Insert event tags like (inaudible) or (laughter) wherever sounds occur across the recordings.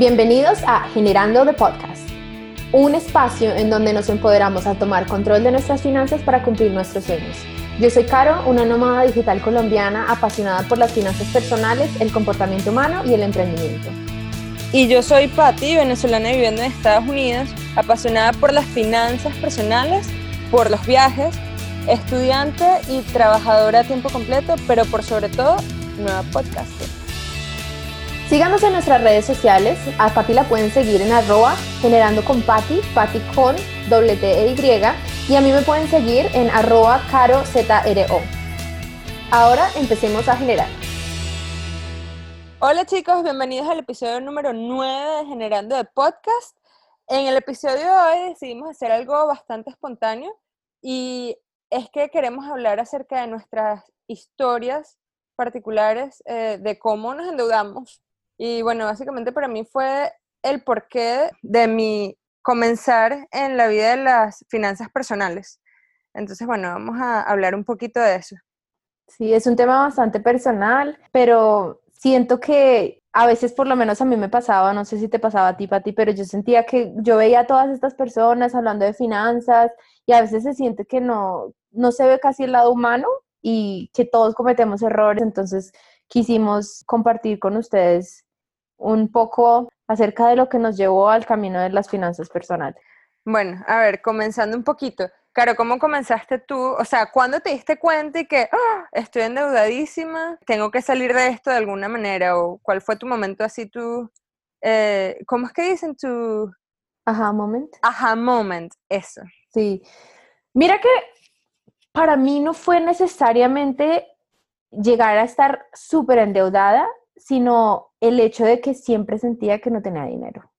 Bienvenidos a Generando the Podcast, un espacio en donde nos empoderamos a tomar control de nuestras finanzas para cumplir nuestros sueños. Yo soy Caro, una nómada digital colombiana apasionada por las finanzas personales, el comportamiento humano y el emprendimiento. Y yo soy Patti, venezolana viviendo en Estados Unidos, apasionada por las finanzas personales, por los viajes, estudiante y trabajadora a tiempo completo, pero por sobre todo, nueva podcaster. Síganos en nuestras redes sociales. A Pati la pueden seguir en arroba generando con Pati, Pati con doble e Y. A mí me pueden seguir en arroba caro ZRO. Ahora empecemos a generar. Hola chicos, bienvenidos al episodio número 9 de Generando de Podcast. En el episodio de hoy decidimos hacer algo bastante espontáneo y es que queremos hablar acerca de nuestras historias particulares eh, de cómo nos endeudamos y bueno, básicamente para mí fue el porqué de mi comenzar en la vida de las finanzas personales. Entonces, bueno, vamos a hablar un poquito de eso. Sí, es un tema bastante personal, pero siento que a veces por lo menos a mí me pasaba, no sé si te pasaba a ti, Pati, pero yo sentía que yo veía a todas estas personas hablando de finanzas y a veces se siente que no, no se ve casi el lado humano y que todos cometemos errores. Entonces quisimos compartir con ustedes un poco acerca de lo que nos llevó al camino de las finanzas personales. Bueno, a ver, comenzando un poquito. Claro, ¿cómo comenzaste tú? O sea, ¿cuándo te diste cuenta y que ¡ah! estoy endeudadísima, tengo que salir de esto de alguna manera? ¿O cuál fue tu momento así tú? Eh, ¿Cómo es que dicen tu... Aha moment. Aha moment, eso. Sí. Mira que para mí no fue necesariamente llegar a estar súper endeudada, sino el hecho de que siempre sentía que no tenía dinero.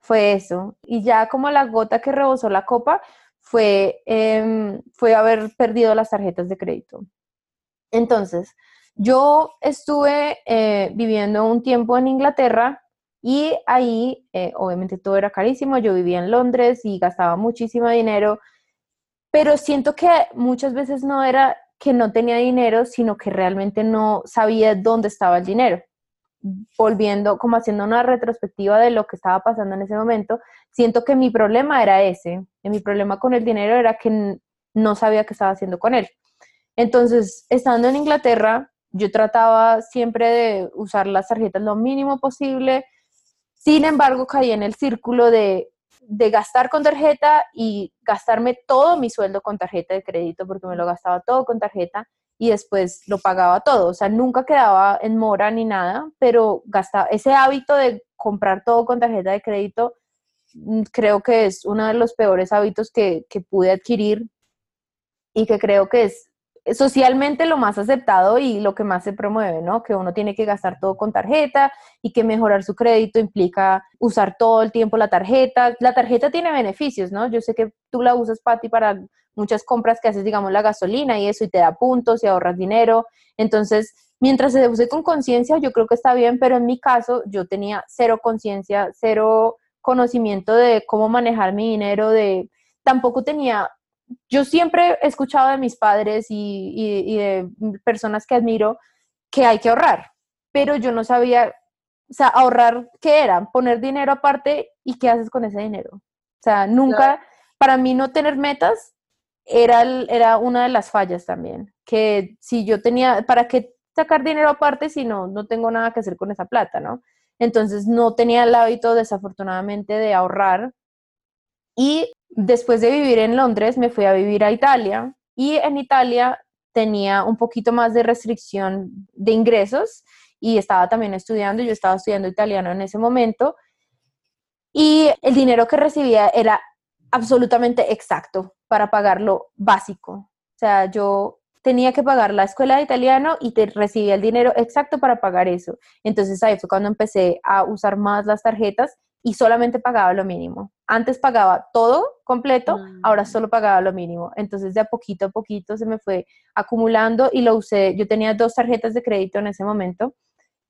Fue eso. Y ya como la gota que rebosó la copa fue, em, fue haber perdido las tarjetas de crédito. Entonces, yo estuve eh, viviendo un tiempo en Inglaterra y ahí, eh, obviamente todo era carísimo, yo vivía en Londres y gastaba muchísimo dinero, pero siento que muchas veces no era que no tenía dinero, sino que realmente no sabía dónde estaba el dinero. Volviendo, como haciendo una retrospectiva de lo que estaba pasando en ese momento, siento que mi problema era ese. mi problema con el dinero era que no sabía qué estaba haciendo con él. Entonces, estando en Inglaterra, yo trataba siempre de usar las tarjetas lo mínimo posible. Sin embargo, caí en el círculo de de gastar con tarjeta y gastarme todo mi sueldo con tarjeta de crédito, porque me lo gastaba todo con tarjeta y después lo pagaba todo. O sea, nunca quedaba en mora ni nada, pero gastaba ese hábito de comprar todo con tarjeta de crédito, mm, creo que es uno de los peores hábitos que, que pude adquirir y que creo que es socialmente lo más aceptado y lo que más se promueve, ¿no? Que uno tiene que gastar todo con tarjeta y que mejorar su crédito implica usar todo el tiempo la tarjeta. La tarjeta tiene beneficios, ¿no? Yo sé que tú la usas, Patti, para muchas compras que haces, digamos, la gasolina y eso, y te da puntos y ahorras dinero. Entonces, mientras se use con conciencia, yo creo que está bien, pero en mi caso, yo tenía cero conciencia, cero conocimiento de cómo manejar mi dinero, de tampoco tenía yo siempre he escuchado de mis padres y, de personas que admiro que hay que ahorrar, pero yo no sabía, o sea, ahorrar, ¿qué era? Poner dinero aparte y qué haces con ese dinero. O sea, nunca, para mí no tener metas era, era una de las fallas también, que si yo tenía, ¿para qué sacar dinero aparte si no, no tengo nada que hacer con esa plata, ¿no? Entonces no tenía el hábito desafortunadamente de ahorrar y después de vivir en Londres me fui a vivir a Italia y en Italia tenía un poquito más de restricción de ingresos y estaba también estudiando, yo estaba estudiando italiano en ese momento y el dinero que recibía era absolutamente exacto para pagar lo básico. O sea, yo tenía que pagar la escuela de italiano y te recibía el dinero exacto para pagar eso. Entonces ahí fue cuando empecé a usar más las tarjetas y solamente pagaba lo mínimo. Antes pagaba todo completo, ahora mm. solo pagaba lo mínimo. Entonces de a poquito a poquito se me fue acumulando y lo usé. Yo tenía dos tarjetas de crédito en ese momento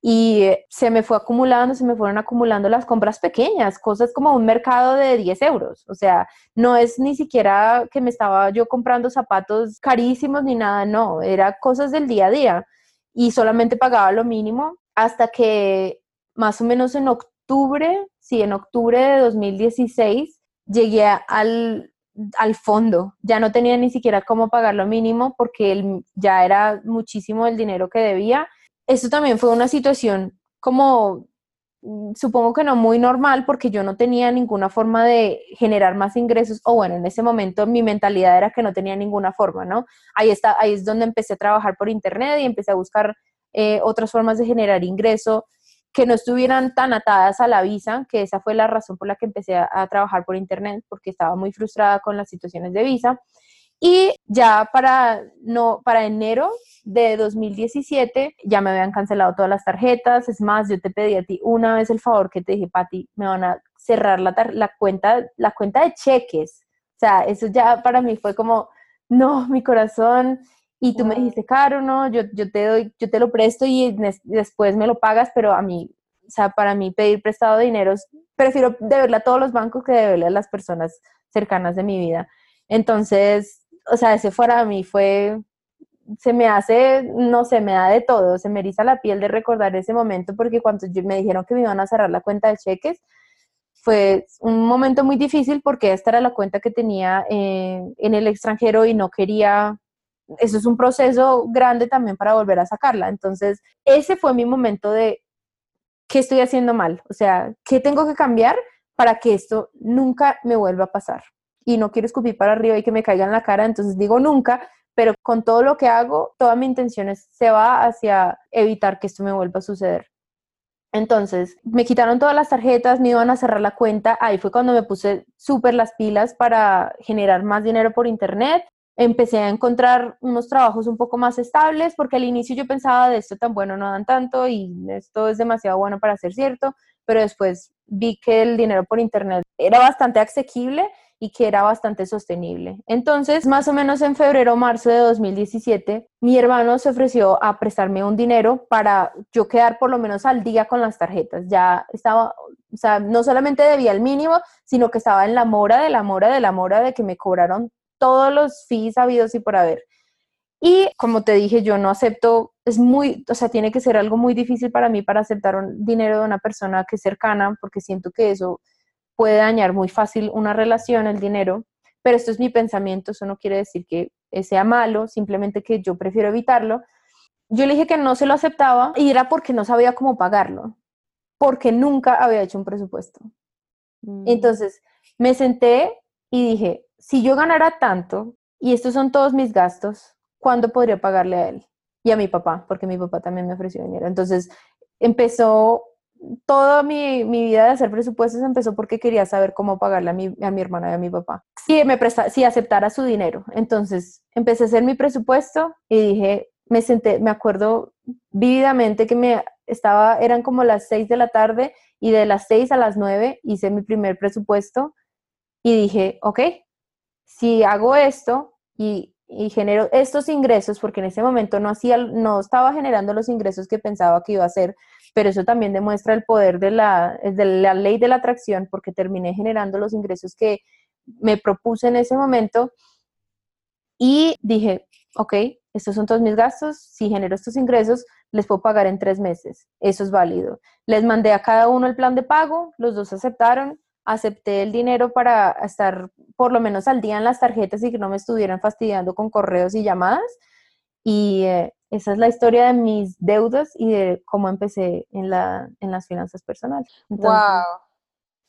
y se me fue acumulando, se me fueron acumulando las compras pequeñas, cosas como un mercado de 10 euros. O sea, no es ni siquiera que me estaba yo comprando zapatos carísimos ni nada, no, era cosas del día a día y solamente pagaba lo mínimo hasta que más o menos en octubre, sí, en octubre de 2016, llegué al, al fondo. Ya no tenía ni siquiera cómo pagar lo mínimo porque ya era muchísimo el dinero que debía. Eso también fue una situación como Mm, supongo que no muy normal porque yo no tenía ninguna forma de generar más ingresos o bueno, en ese momento mi mentalidad era que no tenía ninguna forma, ¿no? Ahí, está, ahí es donde empecé a trabajar por internet y empecé a buscar eh, otras formas de generar ingreso que no estuvieran tan atadas a la visa, que esa fue la razón por la que empecé a trabajar por internet porque estaba muy frustrada con las situaciones de visa. Y ya para, no, para enero de 2017 ya me habían cancelado todas las tarjetas. Es más, yo te pedí a ti una vez el favor que te dije, Pati, me van a cerrar la, la, cuenta, la cuenta de cheques. O sea, eso ya para mí fue como, no, mi corazón. Y tú me dijiste, caro, no, yo, yo, te doy, yo te lo presto y después me lo pagas, pero a mí, o sea, para mí pedir prestado dinero, prefiero deberle a todos los bancos que deberle a las personas cercanas de mi vida. Entonces, o sea, ese fuera a mí fue, se me hace, no sé, me da de todo, se me eriza la piel de recordar ese momento porque cuando me dijeron que me iban a cerrar la cuenta de cheques, fue un momento muy difícil porque esta era la cuenta que tenía eh, en el extranjero y no quería, eso es un proceso grande también para volver a sacarla. Entonces, ese fue mi momento de, ¿qué estoy haciendo mal? O sea, ¿qué tengo que cambiar para que esto nunca me vuelva a pasar? y no quiero escupir para arriba y que me caiga en la cara, entonces digo nunca, pero con todo lo que hago, toda mi intención se va hacia evitar que esto me vuelva a suceder. Entonces, me quitaron todas las tarjetas, me iban a cerrar la cuenta, ahí fue cuando me puse súper las pilas para generar más dinero por internet. Empecé a encontrar unos trabajos un poco más estables, porque al inicio yo pensaba de esto tan bueno no dan tanto y esto es demasiado bueno para ser cierto, pero después vi que el dinero por internet era bastante asequible y que era bastante sostenible. Entonces, más o menos en febrero o marzo de 2017, mi hermano se ofreció a prestarme un dinero para yo quedar por lo menos al día con las tarjetas. Ya estaba, o sea, no solamente debía el mínimo, sino que estaba en la mora de la mora de la mora de que me cobraron todos los fees habidos y por haber. Y como te dije, yo no acepto, es muy, o sea, tiene que ser algo muy difícil para mí para aceptar un dinero de una persona que es cercana, porque siento que eso puede dañar muy fácil una relación, el dinero, pero esto es mi pensamiento, eso no quiere decir que sea malo, simplemente que yo prefiero evitarlo. Yo le dije que no se lo aceptaba y era porque no sabía cómo pagarlo, porque nunca había hecho un presupuesto. Mm. Entonces me senté y dije, si yo ganara tanto y estos son todos mis gastos, ¿cuándo podría pagarle a él? Y a mi papá, porque mi papá también me ofreció dinero. Entonces empezó toda mi, vida de hacer presupuestos empezó porque quería saber cómo pagarle a mi, a mi hermana y a mi papá. Si, me presta, si aceptara su dinero. Entonces empecé a hacer mi presupuesto y dije, me senté, me acuerdo vívidamente que me estaba, eran como las seis de la tarde y de las seis a las nueve hice mi primer presupuesto y dije, ok, si hago esto y, genero estos ingresos, porque en ese momento no, hacía, no estaba generando los ingresos que pensaba que iba a hacer, pero eso también demuestra el poder de la, de la ley de la atracción, porque terminé generando los ingresos que me propuse en ese momento y dije, ok, estos son todos mis gastos, si genero estos ingresos, les puedo pagar en tres meses, eso es válido. Les mandé a cada uno el plan de pago, los dos aceptaron, acepté el dinero para estar por lo menos al día en las tarjetas y que no me estuvieran fastidiando con correos y llamadas. Y eh, esa es la historia de mis deudas y de cómo empecé en, la, en las finanzas personales. wow.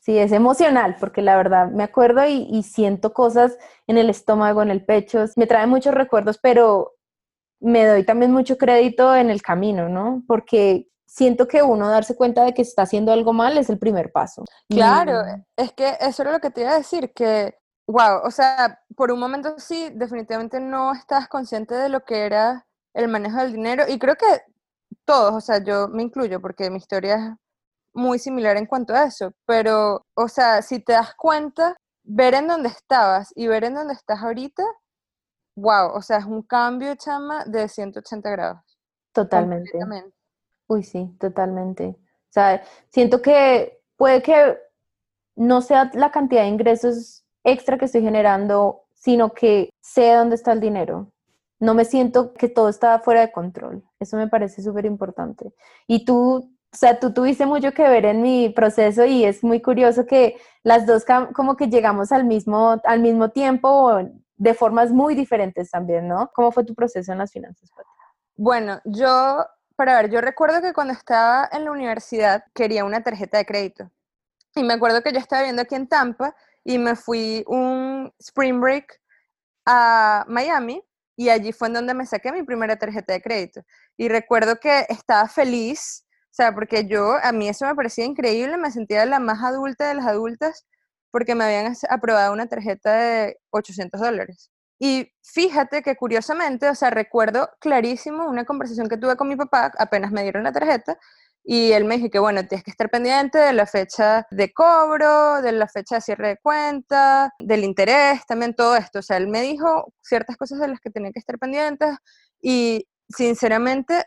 Sí, es emocional porque la verdad me acuerdo y, y, siento cosas en el estómago, en el pecho. Me trae muchos recuerdos, pero me doy también mucho crédito en el camino, ¿no? Porque siento que uno darse cuenta de que está haciendo algo mal es el primer paso. Claro, es que eso era lo que te iba a decir, que, wow, o sea, por un momento sí, definitivamente no estás consciente de lo que era el manejo del dinero y creo que todos, o sea, yo me incluyo porque mi historia es muy similar en cuanto a eso, pero, o sea, si te das cuenta, ver en dónde estabas y ver en dónde estás ahorita, wow, o sea, es un cambio, chama, de 180 grados. Totalmente. Uy, sí, totalmente. O sea, siento que puede que no sea la cantidad de ingresos extra que estoy generando, sino que sé dónde está el dinero no me siento que todo está fuera de control. Eso me parece súper importante. Y tú O sea, tú tuviste mucho que ver en mi proceso y es muy curioso que las dos como que llegamos al mismo, al mismo tiempo de formas muy diferentes también, ¿no? ¿Cómo fue tu proceso en las finanzas? Bueno, yo, para ver, yo recuerdo que cuando estaba en la universidad quería una tarjeta de crédito. Y me acuerdo que yo estaba viendo aquí en Tampa y me fui un spring break a Miami y allí fue en donde me saqué mi primera tarjeta de crédito. Y recuerdo que estaba feliz, o sea, porque yo, a mí eso me parecía increíble, me sentía la más adulta de las adultas porque me habían aprobado una tarjeta de 800 dólares. Y fíjate que curiosamente, o sea, recuerdo clarísimo una conversación que tuve con mi papá apenas me dieron la tarjeta y él me dijo que, bueno, tienes que estar pendiente de la fecha de cobro, de la fecha de cierre de cuenta, del interés, también todo esto. O sea, él me dijo ciertas cosas de las que tenía que estar pendientes y sinceramente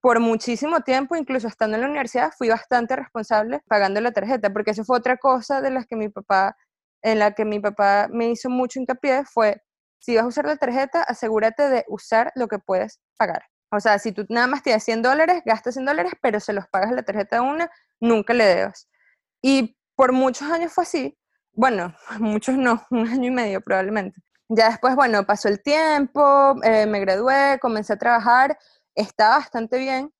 por muchísimo tiempo, incluso estando en la universidad, fui bastante responsable pagando la tarjeta, porque eso fue otra cosa de las que mi papá, en la que mi papá me hizo mucho hincapié, fue, si vas a usar la tarjeta, asegúrate de usar lo que puedes pagar. O sea, si tú nada más tienes 100 dólares, gastas 100 dólares, pero se los pagas a la tarjeta de una, nunca le debas. Y por muchos años fue así. Bueno, (laughs) muchos no, (laughs) un año y medio probablemente. Ya después, bueno, pasó el tiempo, eh, me gradué, comencé a trabajar está bastante bien.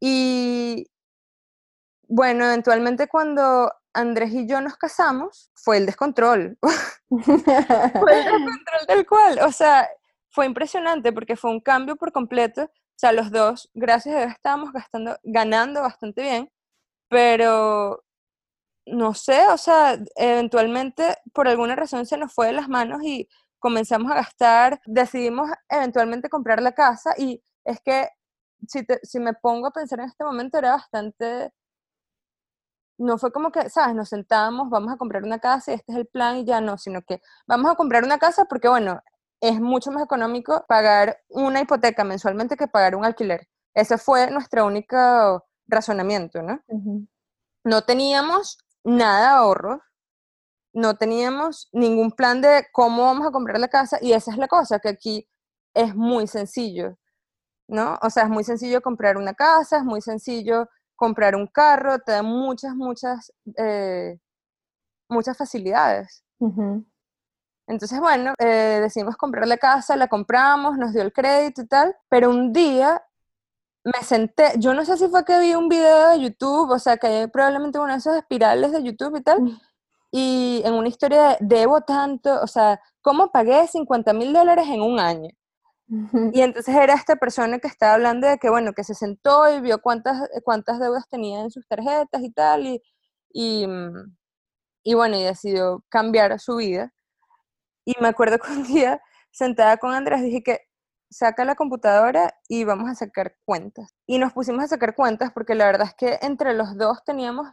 Y bueno, eventualmente cuando Andrés y yo nos casamos, fue el descontrol. (laughs) fue el descontrol del cual, o sea, fue impresionante porque fue un cambio por completo. O sea, los dos, gracias a Dios, estábamos gastando, ganando bastante bien, pero no sé, o sea, eventualmente por alguna razón se nos fue de las manos y comenzamos a gastar, decidimos eventualmente comprar la casa y es que si, si me pongo a pensar en este momento era bastante, no fue como que, ¿sabes? Nos sentamos, vamos a comprar una casa y este es el plan y ya no, sino que vamos a comprar una casa porque, bueno, es mucho más económico pagar una hipoteca mensualmente que pagar un alquiler. Ese fue nuestro único razonamiento, ¿no? No teníamos nada de ahorros, no teníamos ningún plan de cómo vamos a comprar la casa y esa es la cosa, que aquí es muy sencillo. ¿no? O sea, es muy sencillo comprar una casa, es muy sencillo comprar un carro, te da muchas, muchas, eh, muchas facilidades. Entonces, bueno, eh, decidimos comprar la casa, la compramos, nos dio el crédito y tal, pero un día me senté, yo no sé si fue que vi un video de YouTube, o sea, que probablemente uno de esos espirales de YouTube y tal, mm. y en una historia de, debo tanto, o sea, ¿cómo pagué 50 mil dólares en un año? Y entonces era esta persona que estaba hablando de que, bueno, que se sentó y vio cuántas, cuántas deudas tenía en sus tarjetas y tal, y, y, mm, y bueno, y decidió cambiar su vida. Y me acuerdo que un día, sentada con Andrés, dije que saca la computadora y vamos a sacar cuentas. Y nos pusimos a sacar cuentas porque la verdad es que entre los dos teníamos,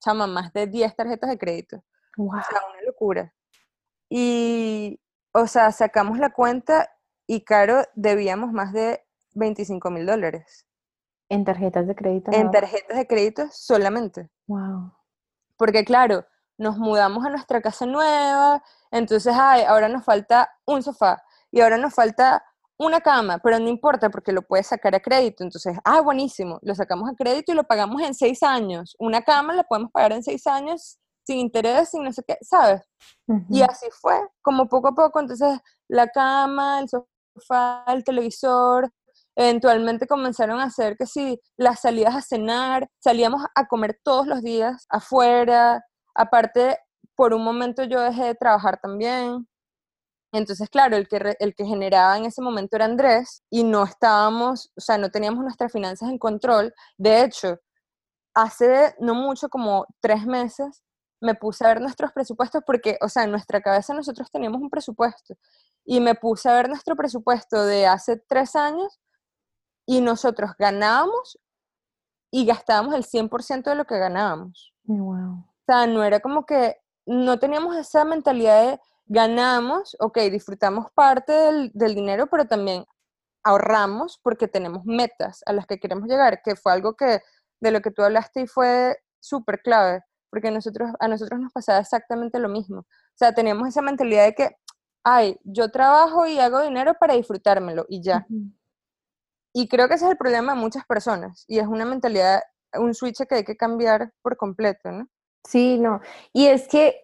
chama, más de 10 tarjetas de crédito. O sea, una locura. Y, o sea, sacamos la cuenta y Caro debíamos más de 25 mil dólares. ¿En tarjetas de crédito? En tarjetas de crédito solamente. Wow. Porque claro, nos mudamos a nuestra casa nueva, entonces, ay, ahora nos falta un sofá y ahora nos falta una cama, pero no importa porque lo puedes sacar a crédito. Entonces, ah, buenísimo, lo sacamos a crédito y lo pagamos en seis años. Una cama la podemos pagar en seis años sin interés, sin no sé qué, ¿sabes? Y así fue, como poco a poco, entonces la cama, el sofá, el televisor, eventualmente comenzaron a hacer que si las salidas a cenar, salíamos a comer todos los días afuera, aparte por un momento yo dejé de trabajar también. Entonces, claro, el que, el que generaba en ese momento era Andrés y no estábamos, o sea, no teníamos nuestras finanzas en control. De hecho, hace no mucho, como tres meses, me puse a ver nuestros presupuestos porque, o sea, en nuestra cabeza nosotros teníamos un presupuesto y me puse a ver nuestro presupuesto de hace tres años y nosotros ganábamos y gastábamos el 100% de lo que ganábamos. Wow. O sea, no era como que no teníamos esa mentalidad de ganamos, ok, disfrutamos parte del, del dinero, pero también ahorramos porque tenemos metas a las que queremos llegar, que fue algo que de lo que tú hablaste y fue súper clave, porque nosotros, a nosotros nos pasaba exactamente lo mismo. O sea, teníamos esa mentalidad de que ay, yo trabajo y hago dinero para disfrutármelo y ya. Y creo que ese es el problema de muchas personas y es una mentalidad un switch que hay que cambiar por completo, ¿no? Sí, no. Y es que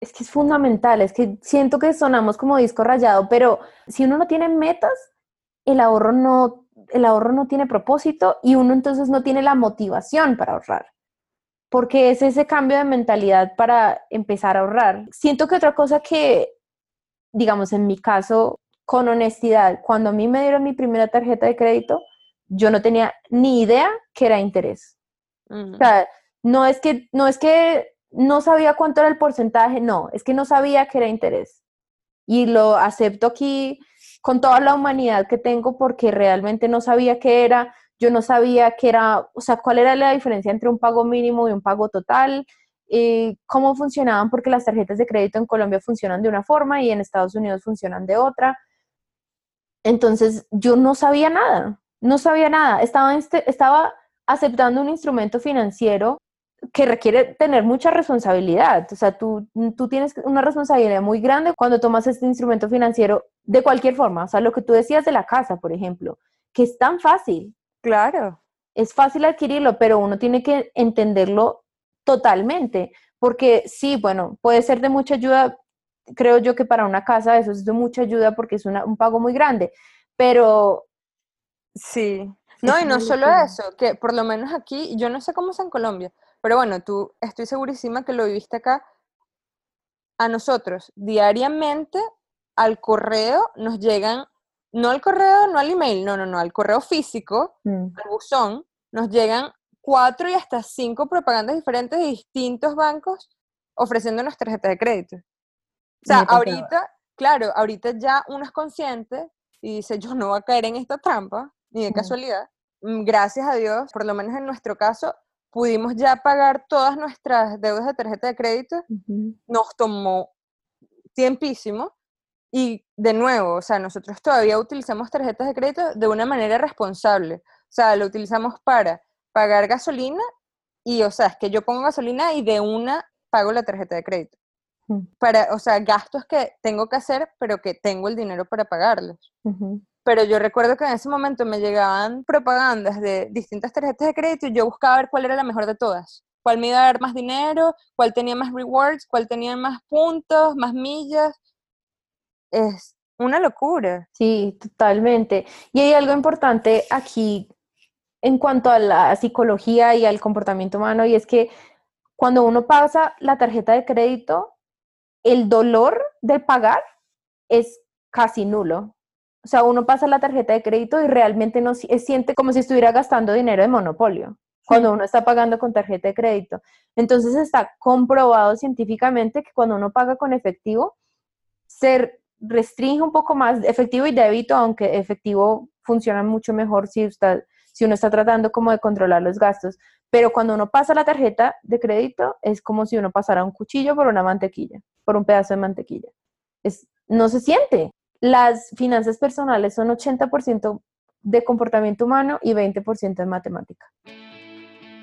es que es fundamental, es que siento que sonamos como disco rayado, pero si uno no tiene metas, el ahorro no, el ahorro no tiene propósito y uno entonces no tiene la motivación para ahorrar. Porque es ese cambio de mentalidad para empezar a ahorrar. Siento que otra cosa que, digamos, en mi caso, con honestidad, cuando a mí me dieron mi primera tarjeta de crédito, yo no tenía ni idea que era interés. O sea, no es que, no es que no sabía cuánto era el porcentaje, no, es que no sabía que era interés. Y lo acepto aquí con toda la humanidad que tengo porque realmente no sabía qué era, yo no sabía qué era, o sea, cuál era la diferencia entre un pago mínimo y un pago total, eh, cómo funcionaban, porque las tarjetas de crédito en Colombia funcionan de una forma y en Estados Unidos funcionan de otra. Entonces, yo no sabía nada, no sabía nada, estaba, este, estaba aceptando un instrumento financiero que requiere tener mucha responsabilidad. O sea, tú, tú tienes una responsabilidad muy grande cuando tomas este instrumento financiero de cualquier forma. O sea, lo que tú decías de la casa, por ejemplo, que es tan fácil. Claro. Es fácil adquirirlo, pero uno tiene que entenderlo totalmente. Porque sí, bueno, puede ser de mucha ayuda. Creo yo que para una casa eso es de mucha ayuda porque es un pago muy grande. Pero... Sí. No, y no solo eso, que por lo menos aquí, yo no sé cómo es en Colombia, pero bueno, tú estoy segurísima que lo viviste acá. A nosotros, diariamente, al correo nos llegan, no al correo, no al email, no, no, no, al correo físico, mm. al buzón, nos llegan cuatro y hasta cinco propagandas diferentes de distintos bancos ofreciéndonos tarjetas de crédito. O sea, ahorita, claro, ahorita ya uno es consciente y dice, yo no voy a caer en esta trampa, ni de casualidad. Mm, gracias a Dios, por lo menos en nuestro caso, pudimos ya pagar todas nuestras deudas de tarjeta de crédito, nos tomó tiempísimo y de nuevo, o sea, nosotros todavía utilizamos tarjetas de crédito de una manera responsable, o sea, lo utilizamos para pagar gasolina y, o sea, es que yo pongo gasolina y de una pago la tarjeta de crédito. Para, o sea, gastos que tengo que hacer, pero que tengo el dinero para pagarlos pero yo recuerdo que en ese momento me llegaban propagandas de distintas tarjetas de crédito y yo buscaba ver cuál era la mejor de todas. Cuál me iba a dar más dinero, cuál tenía más rewards, cuál tenía más puntos, más millas. Es una locura. Sí, totalmente. Y hay algo importante aquí en cuanto a la psicología y al comportamiento humano, y es que cuando uno pasa la tarjeta de crédito, el dolor de pagar es casi nulo. O sea, uno pasa la tarjeta de crédito y realmente no siente como si estuviera gastando dinero de monopolio cuando uno está pagando con tarjeta de crédito. Entonces está comprobado científicamente que cuando uno paga con efectivo, se restringe un poco más efectivo y débito, aunque efectivo funciona mucho mejor si, si uno está tratando como de controlar los gastos. Pero cuando uno pasa la tarjeta de crédito, es como si uno pasara un cuchillo por una mantequilla, por un pedazo de mantequilla. Es, no se siente, las finanzas personales son 80% de comportamiento humano y 20% de matemática.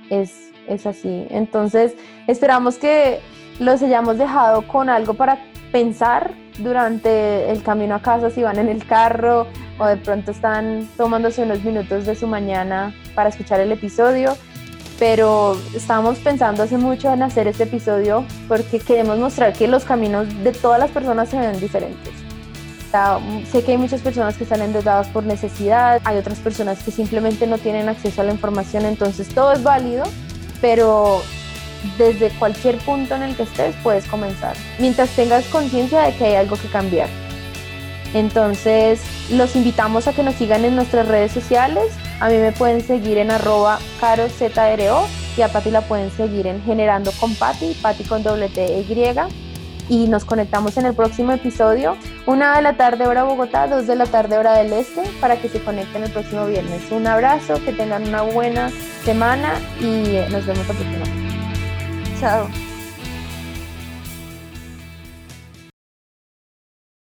Es, es así. Entonces, esperamos que los hayamos dejado con algo para pensar durante el camino a casa, si van en el carro o de pronto están tomándose unos minutos de su mañana para escuchar el episodio. Pero estábamos pensando hace mucho en hacer este episodio porque queremos mostrar que los caminos de todas las personas se ven diferentes sé que hay muchas personas que están endeudadas por necesidad, hay otras personas que simplemente no tienen acceso a la información, entonces todo es válido, pero desde cualquier punto en el que estés puedes comenzar, mientras tengas conciencia de que hay algo que cambiar. Entonces, los invitamos a que nos sigan en nuestras redes sociales. A mí me pueden seguir en arroba carozro y a Pati la pueden seguir en Generando con Pati, Pati con doble T Y nos conectamos en el próximo episodio, una de la tarde hora Bogotá, dos de la tarde hora del este, para que se conecten el próximo viernes. Un abrazo, que tengan una buena semana y nos vemos la próxima. So